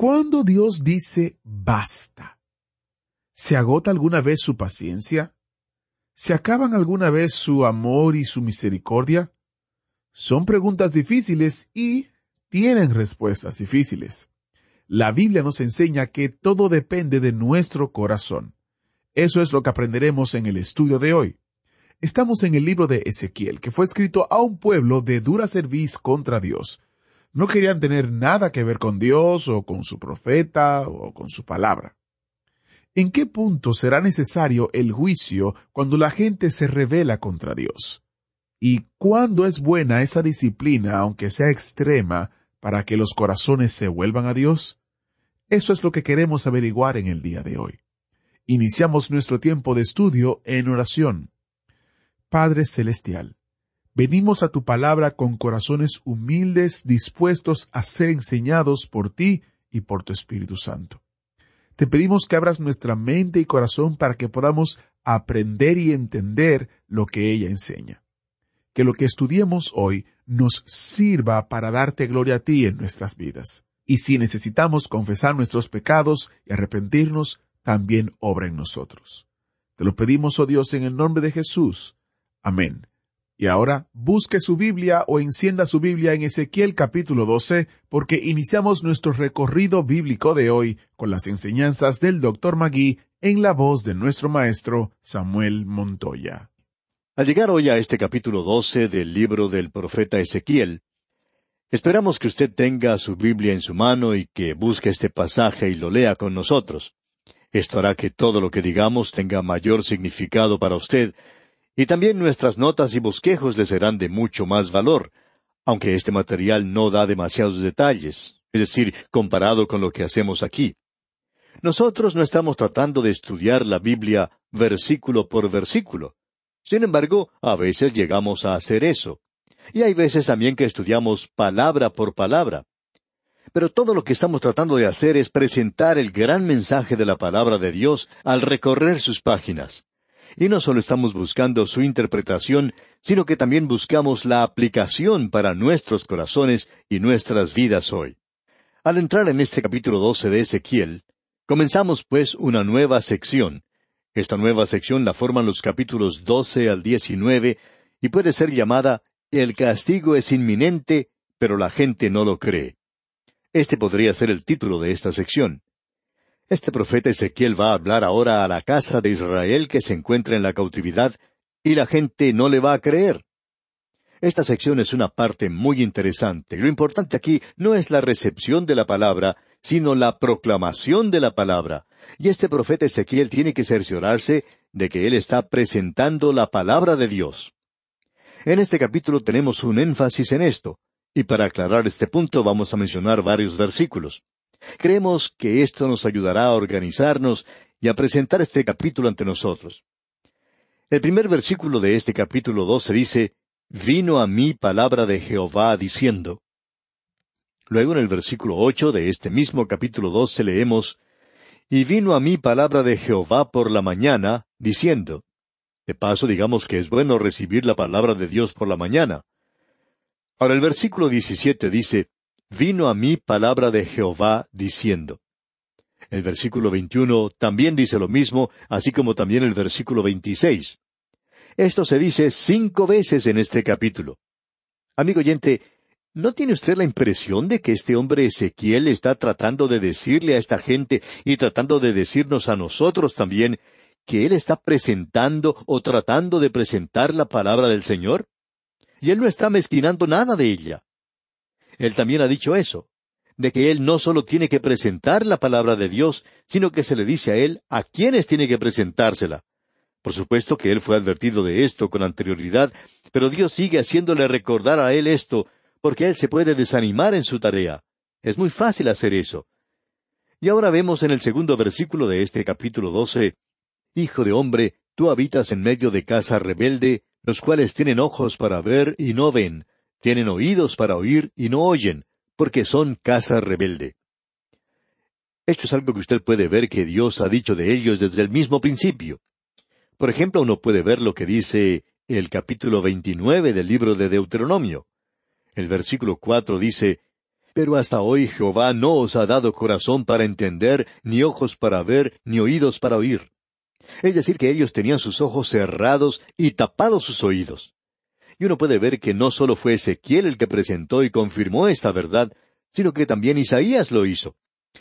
¿Cuándo Dios dice basta? ¿Se agota alguna vez su paciencia? ¿Se acaban alguna vez su amor y su misericordia? Son preguntas difíciles y tienen respuestas difíciles. La Biblia nos enseña que todo depende de nuestro corazón. Eso es lo que aprenderemos en el estudio de hoy. Estamos en el libro de Ezequiel, que fue escrito a un pueblo de dura cerviz contra Dios. No querían tener nada que ver con Dios o con su profeta o con su palabra. ¿En qué punto será necesario el juicio cuando la gente se revela contra Dios? ¿Y cuándo es buena esa disciplina, aunque sea extrema, para que los corazones se vuelvan a Dios? Eso es lo que queremos averiguar en el día de hoy. Iniciamos nuestro tiempo de estudio en oración. Padre Celestial, venimos a tu palabra con corazones humildes dispuestos a ser enseñados por ti y por tu Espíritu Santo. Te pedimos que abras nuestra mente y corazón para que podamos aprender y entender lo que ella enseña. Que lo que estudiemos hoy nos sirva para darte gloria a ti en nuestras vidas. Y si necesitamos confesar nuestros pecados y arrepentirnos, también obra en nosotros. Te lo pedimos, oh Dios, en el nombre de Jesús. Amén. Y ahora busque su Biblia o encienda su Biblia en Ezequiel capítulo 12 porque iniciamos nuestro recorrido bíblico de hoy con las enseñanzas del Dr. Magui en la voz de nuestro maestro Samuel Montoya. Al llegar hoy a este capítulo 12 del libro del profeta Ezequiel, esperamos que usted tenga su Biblia en su mano y que busque este pasaje y lo lea con nosotros. Esto hará que todo lo que digamos tenga mayor significado para usted y también nuestras notas y bosquejos le serán de mucho más valor, aunque este material no da demasiados detalles, es decir, comparado con lo que hacemos aquí. Nosotros no estamos tratando de estudiar la Biblia versículo por versículo. Sin embargo, a veces llegamos a hacer eso. Y hay veces también que estudiamos palabra por palabra. Pero todo lo que estamos tratando de hacer es presentar el gran mensaje de la palabra de Dios al recorrer sus páginas. Y no solo estamos buscando su interpretación, sino que también buscamos la aplicación para nuestros corazones y nuestras vidas hoy. Al entrar en este capítulo 12 de Ezequiel, comenzamos pues una nueva sección. Esta nueva sección la forman los capítulos 12 al 19 y puede ser llamada El castigo es inminente, pero la gente no lo cree. Este podría ser el título de esta sección. Este profeta Ezequiel va a hablar ahora a la casa de Israel que se encuentra en la cautividad, y la gente no le va a creer. Esta sección es una parte muy interesante. Lo importante aquí no es la recepción de la palabra, sino la proclamación de la palabra. Y este profeta Ezequiel tiene que cerciorarse de que él está presentando la palabra de Dios. En este capítulo tenemos un énfasis en esto, y para aclarar este punto vamos a mencionar varios versículos. Creemos que esto nos ayudará a organizarnos y a presentar este capítulo ante nosotros. El primer versículo de este capítulo doce dice, Vino a mí palabra de Jehová diciendo. Luego en el versículo ocho de este mismo capítulo doce leemos, Y vino a mí palabra de Jehová por la mañana, diciendo. De paso, digamos que es bueno recibir la palabra de Dios por la mañana. Ahora el versículo diecisiete dice, vino a mí palabra de Jehová diciendo. El versículo 21 también dice lo mismo, así como también el versículo 26. Esto se dice cinco veces en este capítulo. Amigo oyente, ¿no tiene usted la impresión de que este hombre Ezequiel está tratando de decirle a esta gente y tratando de decirnos a nosotros también que él está presentando o tratando de presentar la palabra del Señor? Y él no está mezquinando nada de ella. Él también ha dicho eso, de que Él no solo tiene que presentar la palabra de Dios, sino que se le dice a Él a quiénes tiene que presentársela. Por supuesto que Él fue advertido de esto con anterioridad, pero Dios sigue haciéndole recordar a Él esto, porque Él se puede desanimar en su tarea. Es muy fácil hacer eso. Y ahora vemos en el segundo versículo de este capítulo doce, Hijo de hombre, tú habitas en medio de casa rebelde, los cuales tienen ojos para ver y no ven, tienen oídos para oír y no oyen, porque son casa rebelde. Esto es algo que usted puede ver que Dios ha dicho de ellos desde el mismo principio. Por ejemplo, uno puede ver lo que dice el capítulo veintinueve del libro de Deuteronomio. El versículo cuatro dice, Pero hasta hoy Jehová no os ha dado corazón para entender, ni ojos para ver, ni oídos para oír. Es decir, que ellos tenían sus ojos cerrados y tapados sus oídos. Y uno puede ver que no solo fue Ezequiel el que presentó y confirmó esta verdad, sino que también Isaías lo hizo.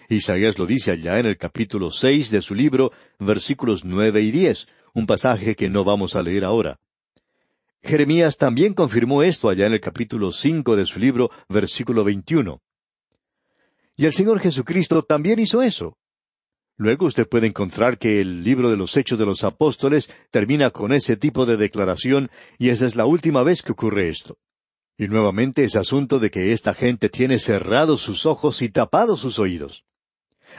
Isaías lo dice allá en el capítulo seis de su libro, versículos nueve y diez, un pasaje que no vamos a leer ahora. Jeremías también confirmó esto allá en el capítulo cinco de su libro, versículo veintiuno. Y el Señor Jesucristo también hizo eso. Luego usted puede encontrar que el libro de los Hechos de los Apóstoles termina con ese tipo de declaración y esa es la última vez que ocurre esto. Y nuevamente es asunto de que esta gente tiene cerrados sus ojos y tapados sus oídos.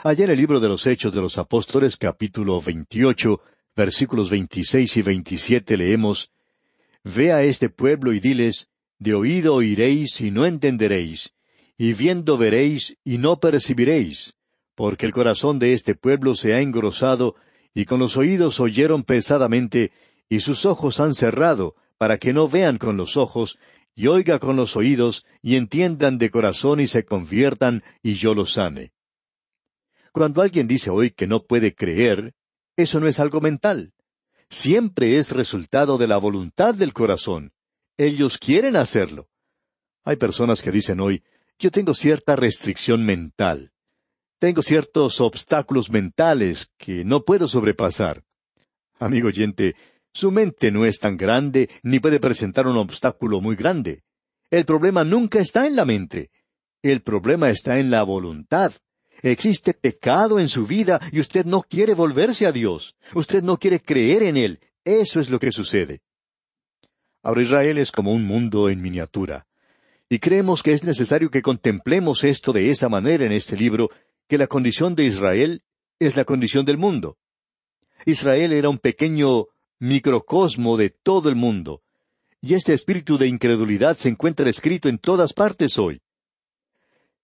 Allá en el libro de los Hechos de los Apóstoles capítulo 28, versículos 26 y 27 leemos, Ve a este pueblo y diles, de oído oiréis y no entenderéis, y viendo veréis y no percibiréis porque el corazón de este pueblo se ha engrosado, y con los oídos oyeron pesadamente, y sus ojos han cerrado, para que no vean con los ojos, y oiga con los oídos, y entiendan de corazón y se conviertan, y yo los sane. Cuando alguien dice hoy que no puede creer, eso no es algo mental. Siempre es resultado de la voluntad del corazón. Ellos quieren hacerlo. Hay personas que dicen hoy, yo tengo cierta restricción mental. Tengo ciertos obstáculos mentales que no puedo sobrepasar. Amigo oyente, su mente no es tan grande ni puede presentar un obstáculo muy grande. El problema nunca está en la mente. El problema está en la voluntad. Existe pecado en su vida y usted no quiere volverse a Dios. Usted no quiere creer en Él. Eso es lo que sucede. Ahora Israel es como un mundo en miniatura. Y creemos que es necesario que contemplemos esto de esa manera en este libro que la condición de Israel es la condición del mundo. Israel era un pequeño microcosmo de todo el mundo, y este espíritu de incredulidad se encuentra escrito en todas partes hoy.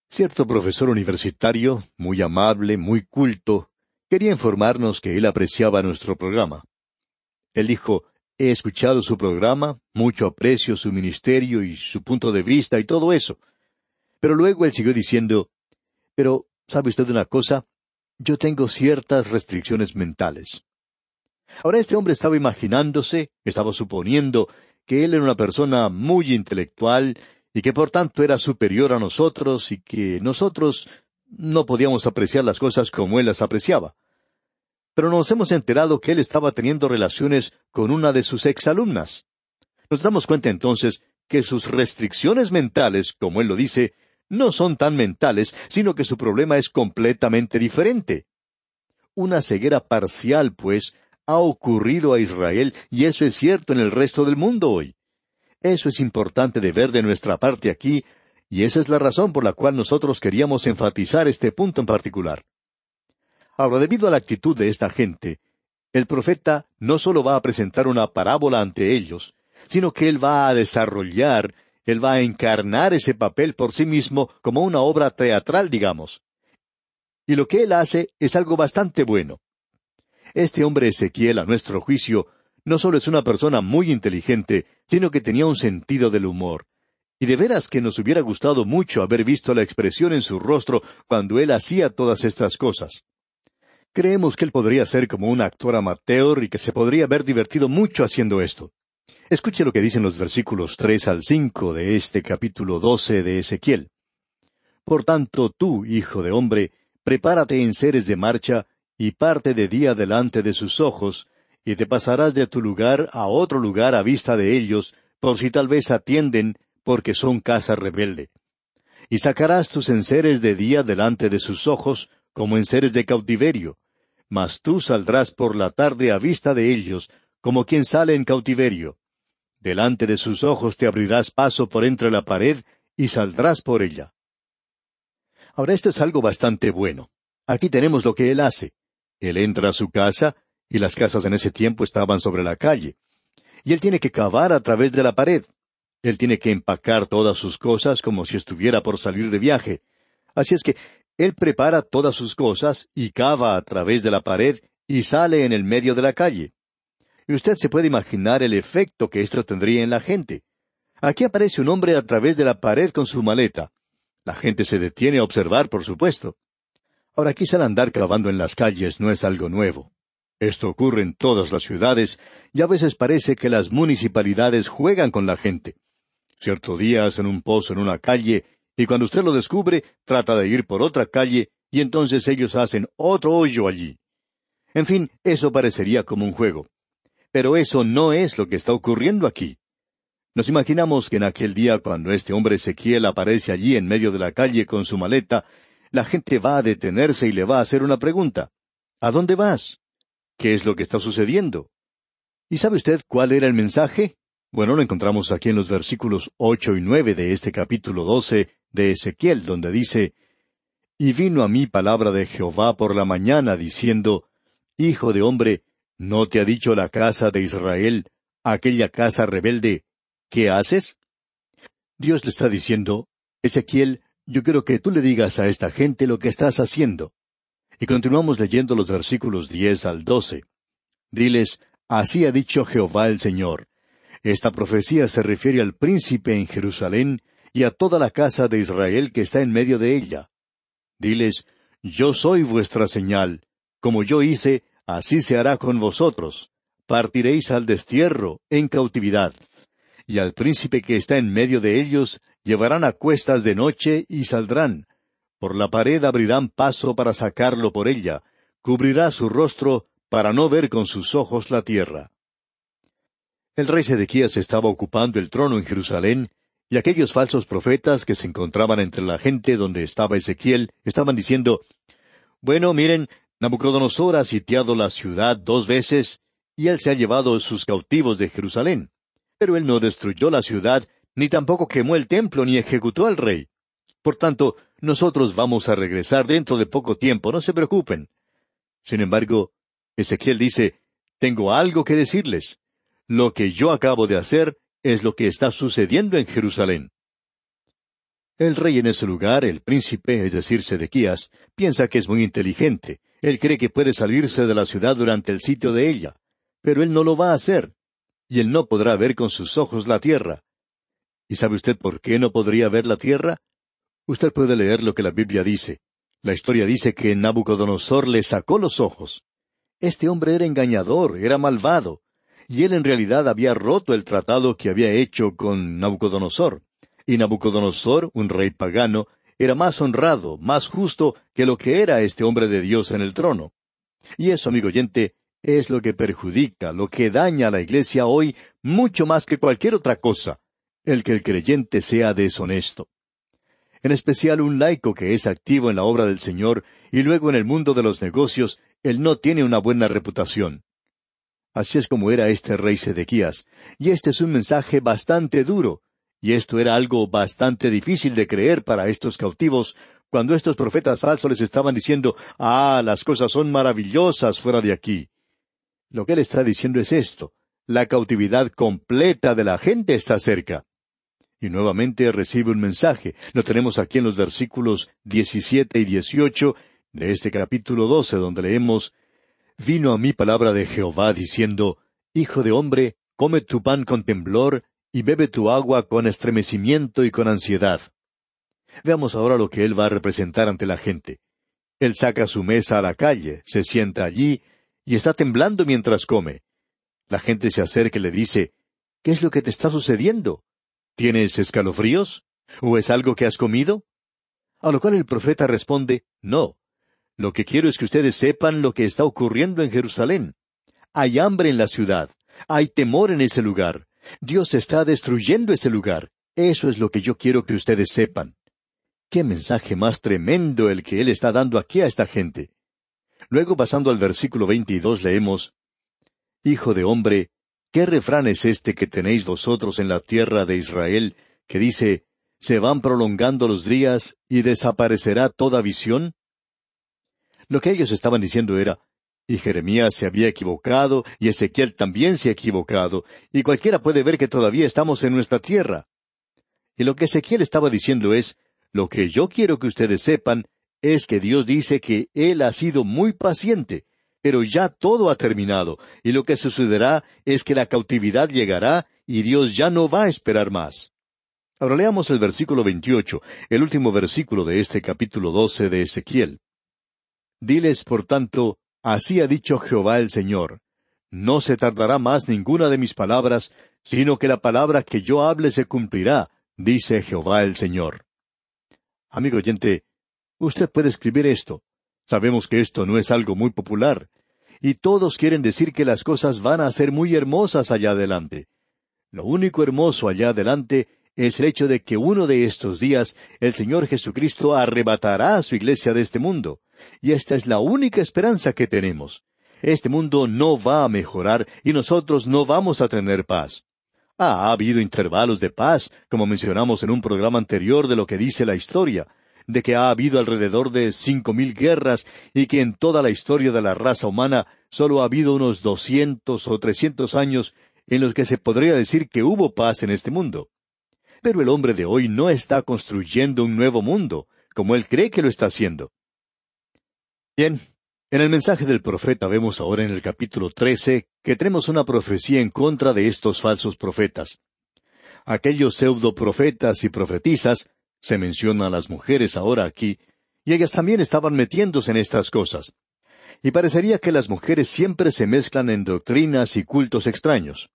Cierto profesor universitario, muy amable, muy culto, quería informarnos que él apreciaba nuestro programa. Él dijo, he escuchado su programa, mucho aprecio su ministerio y su punto de vista y todo eso. Pero luego él siguió diciendo, pero ¿Sabe usted una cosa? Yo tengo ciertas restricciones mentales. Ahora este hombre estaba imaginándose, estaba suponiendo que él era una persona muy intelectual y que por tanto era superior a nosotros y que nosotros no podíamos apreciar las cosas como él las apreciaba. Pero nos hemos enterado que él estaba teniendo relaciones con una de sus exalumnas. Nos damos cuenta entonces que sus restricciones mentales, como él lo dice, no son tan mentales, sino que su problema es completamente diferente. Una ceguera parcial, pues, ha ocurrido a Israel y eso es cierto en el resto del mundo hoy. Eso es importante de ver de nuestra parte aquí, y esa es la razón por la cual nosotros queríamos enfatizar este punto en particular. Ahora, debido a la actitud de esta gente, el profeta no solo va a presentar una parábola ante ellos, sino que él va a desarrollar él va a encarnar ese papel por sí mismo como una obra teatral, digamos. Y lo que Él hace es algo bastante bueno. Este hombre Ezequiel, a nuestro juicio, no solo es una persona muy inteligente, sino que tenía un sentido del humor. Y de veras que nos hubiera gustado mucho haber visto la expresión en su rostro cuando él hacía todas estas cosas. Creemos que él podría ser como un actor amateur y que se podría haber divertido mucho haciendo esto. Escuche lo que dicen los versículos tres al cinco de este capítulo doce de Ezequiel. Por tanto, tú, hijo de hombre, prepárate en seres de marcha, y parte de día delante de sus ojos, y te pasarás de tu lugar a otro lugar a vista de ellos, por si tal vez atienden, porque son casa rebelde. Y sacarás tus enseres de día delante de sus ojos, como enseres de cautiverio, mas tú saldrás por la tarde a vista de ellos, como quien sale en cautiverio. Delante de sus ojos te abrirás paso por entre la pared y saldrás por ella. Ahora esto es algo bastante bueno. Aquí tenemos lo que él hace. Él entra a su casa, y las casas en ese tiempo estaban sobre la calle. Y él tiene que cavar a través de la pared. Él tiene que empacar todas sus cosas como si estuviera por salir de viaje. Así es que él prepara todas sus cosas y cava a través de la pared y sale en el medio de la calle. Y usted se puede imaginar el efecto que esto tendría en la gente. Aquí aparece un hombre a través de la pared con su maleta. La gente se detiene a observar, por supuesto. Ahora quizá el andar cavando en las calles no es algo nuevo. Esto ocurre en todas las ciudades y a veces parece que las municipalidades juegan con la gente. Cierto día hacen un pozo en una calle y cuando usted lo descubre trata de ir por otra calle y entonces ellos hacen otro hoyo allí. En fin, eso parecería como un juego. Pero eso no es lo que está ocurriendo aquí. Nos imaginamos que en aquel día cuando este hombre Ezequiel aparece allí en medio de la calle con su maleta, la gente va a detenerse y le va a hacer una pregunta. ¿A dónde vas? ¿Qué es lo que está sucediendo? ¿Y sabe usted cuál era el mensaje? Bueno, lo encontramos aquí en los versículos ocho y nueve de este capítulo doce de Ezequiel, donde dice Y vino a mí palabra de Jehová por la mañana, diciendo Hijo de hombre, ¿no te ha dicho la casa de Israel, aquella casa rebelde, ¿qué haces? Dios le está diciendo, Ezequiel, yo quiero que tú le digas a esta gente lo que estás haciendo. Y continuamos leyendo los versículos diez al doce. Diles, Así ha dicho Jehová el Señor. Esta profecía se refiere al príncipe en Jerusalén y a toda la casa de Israel que está en medio de ella. Diles, Yo soy vuestra señal. Como yo hice, así se hará con vosotros. Partiréis al destierro, en cautividad. Y al príncipe que está en medio de ellos, llevarán a cuestas de noche y saldrán. Por la pared abrirán paso para sacarlo por ella. Cubrirá su rostro para no ver con sus ojos la tierra. El rey Sedequías estaba ocupando el trono en Jerusalén, y aquellos falsos profetas que se encontraban entre la gente donde estaba Ezequiel estaban diciendo, Bueno, miren, Nabucodonosor ha sitiado la ciudad dos veces, y él se ha llevado sus cautivos de Jerusalén. Pero él no destruyó la ciudad, ni tampoco quemó el templo, ni ejecutó al rey. Por tanto, nosotros vamos a regresar dentro de poco tiempo, no se preocupen. Sin embargo, Ezequiel dice, Tengo algo que decirles. Lo que yo acabo de hacer es lo que está sucediendo en Jerusalén. El rey en ese lugar, el príncipe, es decir, Sedequías, piensa que es muy inteligente. Él cree que puede salirse de la ciudad durante el sitio de ella. Pero él no lo va a hacer. Y él no podrá ver con sus ojos la tierra. ¿Y sabe usted por qué no podría ver la tierra? Usted puede leer lo que la Biblia dice. La historia dice que Nabucodonosor le sacó los ojos. Este hombre era engañador, era malvado, y él en realidad había roto el tratado que había hecho con Nabucodonosor. Y Nabucodonosor, un rey pagano, era más honrado, más justo que lo que era este hombre de Dios en el trono. Y eso, amigo oyente, es lo que perjudica, lo que daña a la iglesia hoy mucho más que cualquier otra cosa, el que el creyente sea deshonesto. En especial un laico que es activo en la obra del Señor y luego en el mundo de los negocios, él no tiene una buena reputación. Así es como era este rey Sedequías. Y este es un mensaje bastante duro. Y esto era algo bastante difícil de creer para estos cautivos, cuando estos profetas falsos les estaban diciendo, ah, las cosas son maravillosas fuera de aquí. Lo que él está diciendo es esto, la cautividad completa de la gente está cerca. Y nuevamente recibe un mensaje. Lo tenemos aquí en los versículos diecisiete y dieciocho de este capítulo doce, donde leemos vino a mí palabra de Jehová diciendo, Hijo de hombre, come tu pan con temblor y bebe tu agua con estremecimiento y con ansiedad. Veamos ahora lo que él va a representar ante la gente. Él saca su mesa a la calle, se sienta allí y está temblando mientras come. La gente se acerca y le dice, ¿Qué es lo que te está sucediendo? ¿Tienes escalofríos? ¿O es algo que has comido? A lo cual el profeta responde, No, lo que quiero es que ustedes sepan lo que está ocurriendo en Jerusalén. Hay hambre en la ciudad. Hay temor en ese lugar. Dios está destruyendo ese lugar. Eso es lo que yo quiero que ustedes sepan. Qué mensaje más tremendo el que Él está dando aquí a esta gente. Luego, pasando al versículo veintidós, leemos Hijo de hombre, ¿qué refrán es este que tenéis vosotros en la tierra de Israel, que dice ¿Se van prolongando los días y desaparecerá toda visión? Lo que ellos estaban diciendo era, y Jeremías se había equivocado, y Ezequiel también se ha equivocado, y cualquiera puede ver que todavía estamos en nuestra tierra. Y lo que Ezequiel estaba diciendo es, lo que yo quiero que ustedes sepan es que Dios dice que Él ha sido muy paciente, pero ya todo ha terminado, y lo que sucederá es que la cautividad llegará y Dios ya no va a esperar más. Ahora leamos el versículo veintiocho, el último versículo de este capítulo doce de Ezequiel. Diles, por tanto, así ha dicho Jehová el Señor, no se tardará más ninguna de mis palabras, sino que la palabra que yo hable se cumplirá, dice Jehová el Señor. Amigo oyente, usted puede escribir esto. Sabemos que esto no es algo muy popular, y todos quieren decir que las cosas van a ser muy hermosas allá adelante. Lo único hermoso allá adelante es el hecho de que uno de estos días el Señor Jesucristo arrebatará a su iglesia de este mundo. Y esta es la única esperanza que tenemos. Este mundo no va a mejorar y nosotros no vamos a tener paz. ha habido intervalos de paz, como mencionamos en un programa anterior de lo que dice la historia, de que ha habido alrededor de cinco mil guerras y que en toda la historia de la raza humana solo ha habido unos doscientos o trescientos años en los que se podría decir que hubo paz en este mundo. Pero el hombre de hoy no está construyendo un nuevo mundo, como él cree que lo está haciendo. Bien, en el mensaje del profeta vemos ahora en el capítulo trece que tenemos una profecía en contra de estos falsos profetas. Aquellos pseudo profetas y profetizas, se mencionan a las mujeres ahora aquí, y ellas también estaban metiéndose en estas cosas. Y parecería que las mujeres siempre se mezclan en doctrinas y cultos extraños.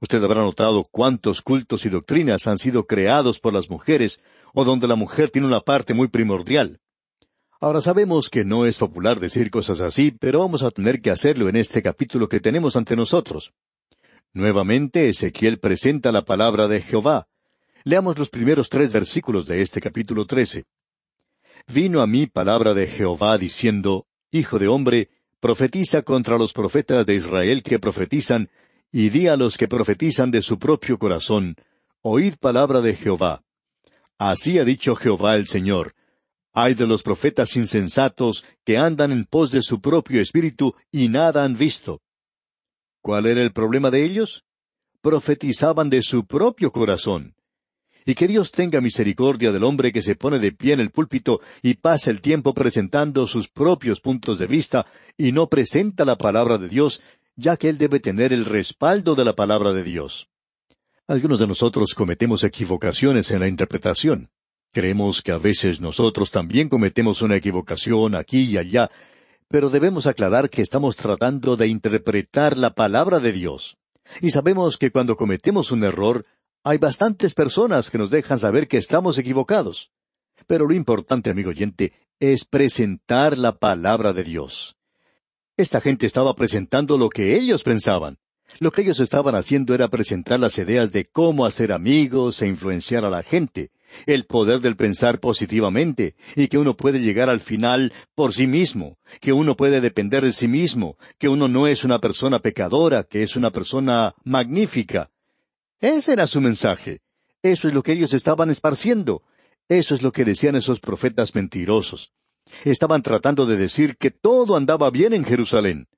Usted habrá notado cuántos cultos y doctrinas han sido creados por las mujeres, o donde la mujer tiene una parte muy primordial. Ahora sabemos que no es popular decir cosas así, pero vamos a tener que hacerlo en este capítulo que tenemos ante nosotros. Nuevamente Ezequiel presenta la palabra de Jehová. Leamos los primeros tres versículos de este capítulo trece. Vino a mí palabra de Jehová diciendo, Hijo de hombre, profetiza contra los profetas de Israel que profetizan, y di a los que profetizan de su propio corazón, Oíd palabra de Jehová. Así ha dicho Jehová el Señor, hay de los profetas insensatos que andan en pos de su propio espíritu y nada han visto. ¿Cuál era el problema de ellos? Profetizaban de su propio corazón. Y que Dios tenga misericordia del hombre que se pone de pie en el púlpito y pasa el tiempo presentando sus propios puntos de vista y no presenta la palabra de Dios, ya que él debe tener el respaldo de la palabra de Dios. Algunos de nosotros cometemos equivocaciones en la interpretación. Creemos que a veces nosotros también cometemos una equivocación aquí y allá, pero debemos aclarar que estamos tratando de interpretar la palabra de Dios. Y sabemos que cuando cometemos un error, hay bastantes personas que nos dejan saber que estamos equivocados. Pero lo importante, amigo oyente, es presentar la palabra de Dios. Esta gente estaba presentando lo que ellos pensaban. Lo que ellos estaban haciendo era presentar las ideas de cómo hacer amigos e influenciar a la gente, el poder del pensar positivamente, y que uno puede llegar al final por sí mismo, que uno puede depender de sí mismo, que uno no es una persona pecadora, que es una persona magnífica. Ese era su mensaje. Eso es lo que ellos estaban esparciendo. Eso es lo que decían esos profetas mentirosos. Estaban tratando de decir que todo andaba bien en Jerusalén.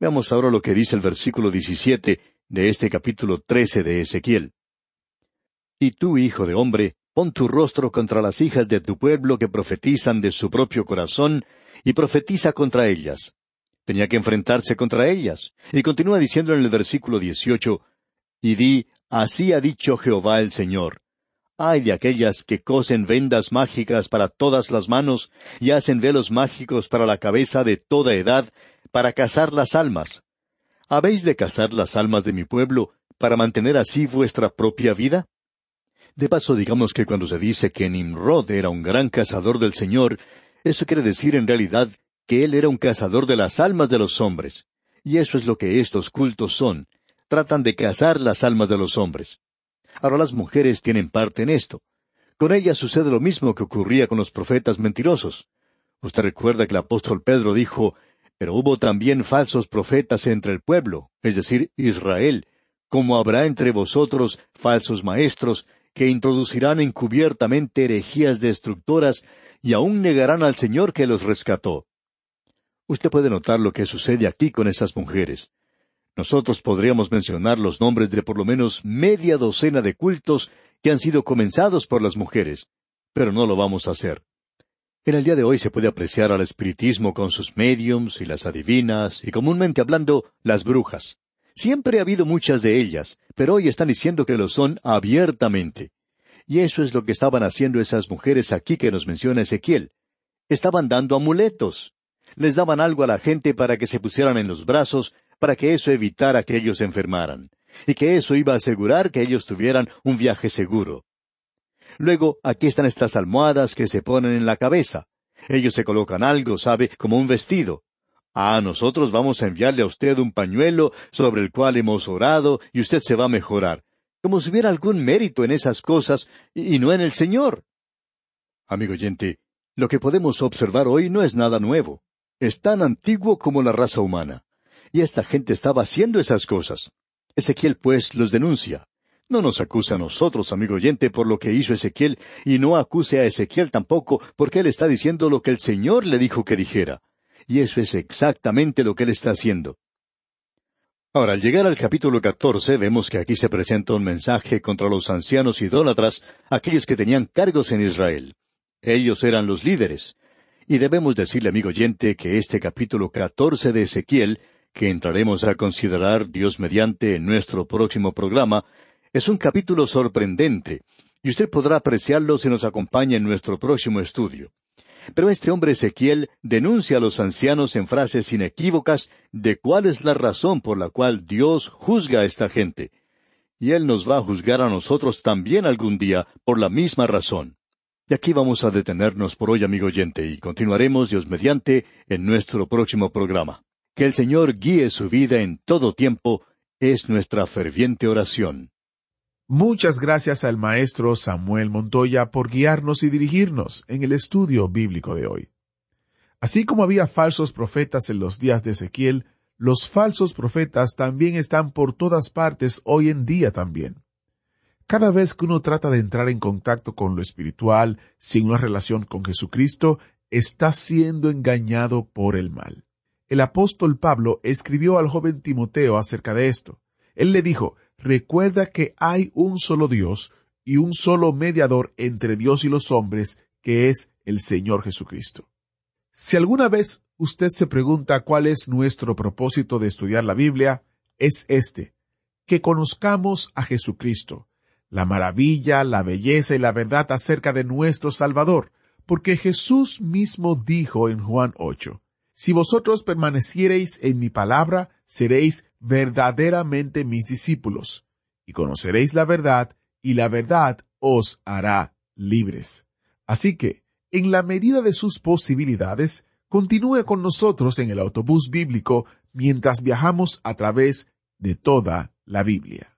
Veamos ahora lo que dice el versículo 17 de este capítulo 13 de Ezequiel. Y tú, hijo de hombre, pon tu rostro contra las hijas de tu pueblo que profetizan de su propio corazón, y profetiza contra ellas. Tenía que enfrentarse contra ellas. Y continúa diciendo en el versículo 18, y di, así ha dicho Jehová el Señor. Ay de aquellas que cosen vendas mágicas para todas las manos y hacen velos mágicos para la cabeza de toda edad, para cazar las almas. ¿Habéis de cazar las almas de mi pueblo para mantener así vuestra propia vida? De paso, digamos que cuando se dice que Nimrod era un gran cazador del Señor, eso quiere decir en realidad que él era un cazador de las almas de los hombres. Y eso es lo que estos cultos son. Tratan de cazar las almas de los hombres. Ahora las mujeres tienen parte en esto. Con ellas sucede lo mismo que ocurría con los profetas mentirosos. Usted recuerda que el apóstol Pedro dijo, pero hubo también falsos profetas entre el pueblo, es decir, Israel, como habrá entre vosotros falsos maestros, que introducirán encubiertamente herejías destructoras y aún negarán al Señor que los rescató. Usted puede notar lo que sucede aquí con esas mujeres. Nosotros podríamos mencionar los nombres de por lo menos media docena de cultos que han sido comenzados por las mujeres, pero no lo vamos a hacer. En el día de hoy se puede apreciar al espiritismo con sus mediums y las adivinas, y comúnmente hablando, las brujas. Siempre ha habido muchas de ellas, pero hoy están diciendo que lo son abiertamente. Y eso es lo que estaban haciendo esas mujeres aquí que nos menciona Ezequiel. Estaban dando amuletos. Les daban algo a la gente para que se pusieran en los brazos para que eso evitara que ellos enfermaran, y que eso iba a asegurar que ellos tuvieran un viaje seguro. Luego, aquí están estas almohadas que se ponen en la cabeza. Ellos se colocan algo, sabe, como un vestido. Ah, nosotros vamos a enviarle a usted un pañuelo sobre el cual hemos orado y usted se va a mejorar, como si hubiera algún mérito en esas cosas y no en el Señor. Amigo oyente, lo que podemos observar hoy no es nada nuevo. Es tan antiguo como la raza humana. Y esta gente estaba haciendo esas cosas. Ezequiel, pues, los denuncia. No nos acuse a nosotros, amigo oyente, por lo que hizo Ezequiel, y no acuse a Ezequiel tampoco, porque él está diciendo lo que el Señor le dijo que dijera. Y eso es exactamente lo que él está haciendo. Ahora, al llegar al capítulo catorce, vemos que aquí se presenta un mensaje contra los ancianos idólatras, aquellos que tenían cargos en Israel. Ellos eran los líderes. Y debemos decirle, amigo oyente, que este capítulo catorce de Ezequiel que entraremos a considerar Dios mediante en nuestro próximo programa, es un capítulo sorprendente, y usted podrá apreciarlo si nos acompaña en nuestro próximo estudio. Pero este hombre Ezequiel denuncia a los ancianos en frases inequívocas de cuál es la razón por la cual Dios juzga a esta gente. Y Él nos va a juzgar a nosotros también algún día por la misma razón. Y aquí vamos a detenernos por hoy, amigo oyente, y continuaremos, Dios mediante, en nuestro próximo programa. Que el Señor guíe su vida en todo tiempo es nuestra ferviente oración. Muchas gracias al maestro Samuel Montoya por guiarnos y dirigirnos en el estudio bíblico de hoy. Así como había falsos profetas en los días de Ezequiel, los falsos profetas también están por todas partes hoy en día también. Cada vez que uno trata de entrar en contacto con lo espiritual sin una relación con Jesucristo, está siendo engañado por el mal. El apóstol Pablo escribió al joven Timoteo acerca de esto. Él le dijo, recuerda que hay un solo Dios y un solo mediador entre Dios y los hombres, que es el Señor Jesucristo. Si alguna vez usted se pregunta cuál es nuestro propósito de estudiar la Biblia, es este, que conozcamos a Jesucristo, la maravilla, la belleza y la verdad acerca de nuestro Salvador, porque Jesús mismo dijo en Juan 8, si vosotros permaneciereis en mi palabra, seréis verdaderamente mis discípulos, y conoceréis la verdad, y la verdad os hará libres. Así que, en la medida de sus posibilidades, continúe con nosotros en el autobús bíblico mientras viajamos a través de toda la Biblia.